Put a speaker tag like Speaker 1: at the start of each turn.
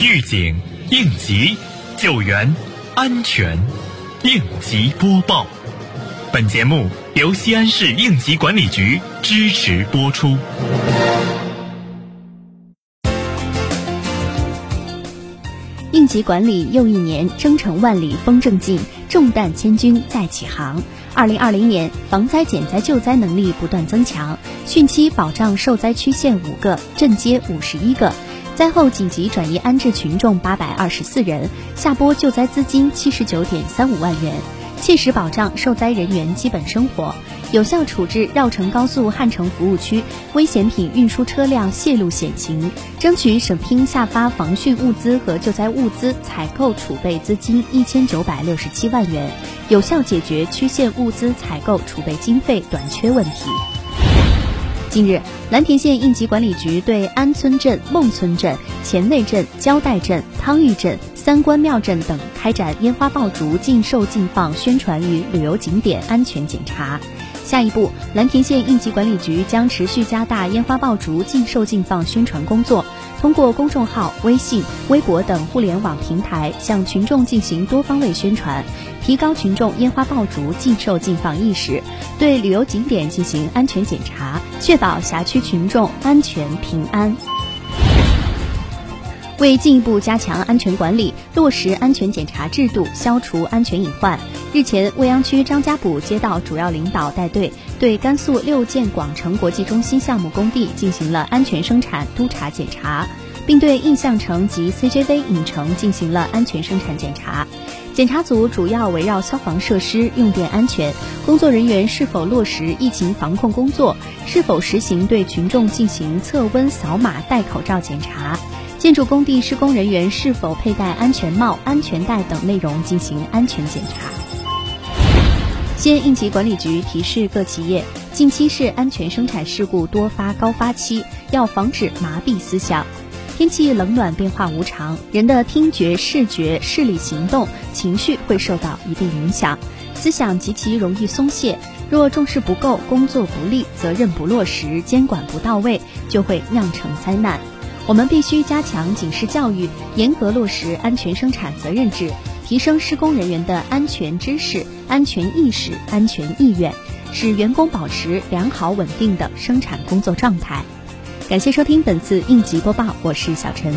Speaker 1: 预警、应急、救援、安全，应急播报。本节目由西安市应急管理局支持播出。
Speaker 2: 应急管理又一年，征程万里风正劲，重担千钧再起航。二零二零年，防灾减灾救灾能力不断增强，汛期保障受灾区县五个，镇街五十一个，灾后紧急转移安置群众八百二十四人，下拨救灾资金七十九点三五万元，切实保障受灾人员基本生活。有效处置绕城高速汉城服务区危险品运输车辆泄露险情，争取省厅下发防汛物资和救灾物资采购储备资金一千九百六十七万元，有效解决区县物资采购储备经费短缺问题。近日，蓝田县应急管理局对安村镇、孟村镇、前内镇、焦岱镇、汤峪镇、三官庙镇等开展烟花爆竹禁售禁放宣传与旅游景点安全检查。下一步，蓝田县应急管理局将持续加大烟花爆竹禁售禁放宣传工作，通过公众号、微信、微博等互联网平台向群众进行多方位宣传，提高群众烟花爆竹禁售禁放意识，对旅游景点进行安全检查，确保辖区群众安全平安。为进一步加强安全管理，落实安全检查制度，消除安全隐患，日前，未央区张家堡街道主要领导带队对甘肃六建广城国际中心项目工地进行了安全生产督查检查，并对印象城及 CJV 影城进行了安全生产检查。检查组主要围绕消防设施用电安全、工作人员是否落实疫情防控工作、是否实行对群众进行测温、扫码、戴口罩检查。建筑工地施工人员是否佩戴安全帽、安全带等内容进行安全检查。县应急管理局提示各企业，近期是安全生产事故多发高发期，要防止麻痹思想。天气冷暖变化无常，人的听觉、视觉、视力、行动、情绪会受到一定影响，思想极其容易松懈。若重视不够、工作不力、责任不落实、监管不到位，就会酿成灾难。我们必须加强警示教育，严格落实安全生产责任制，提升施工人员的安全知识、安全意识、安全意愿，使员工保持良好稳定的生产工作状态。感谢收听本次应急播报，我是小陈。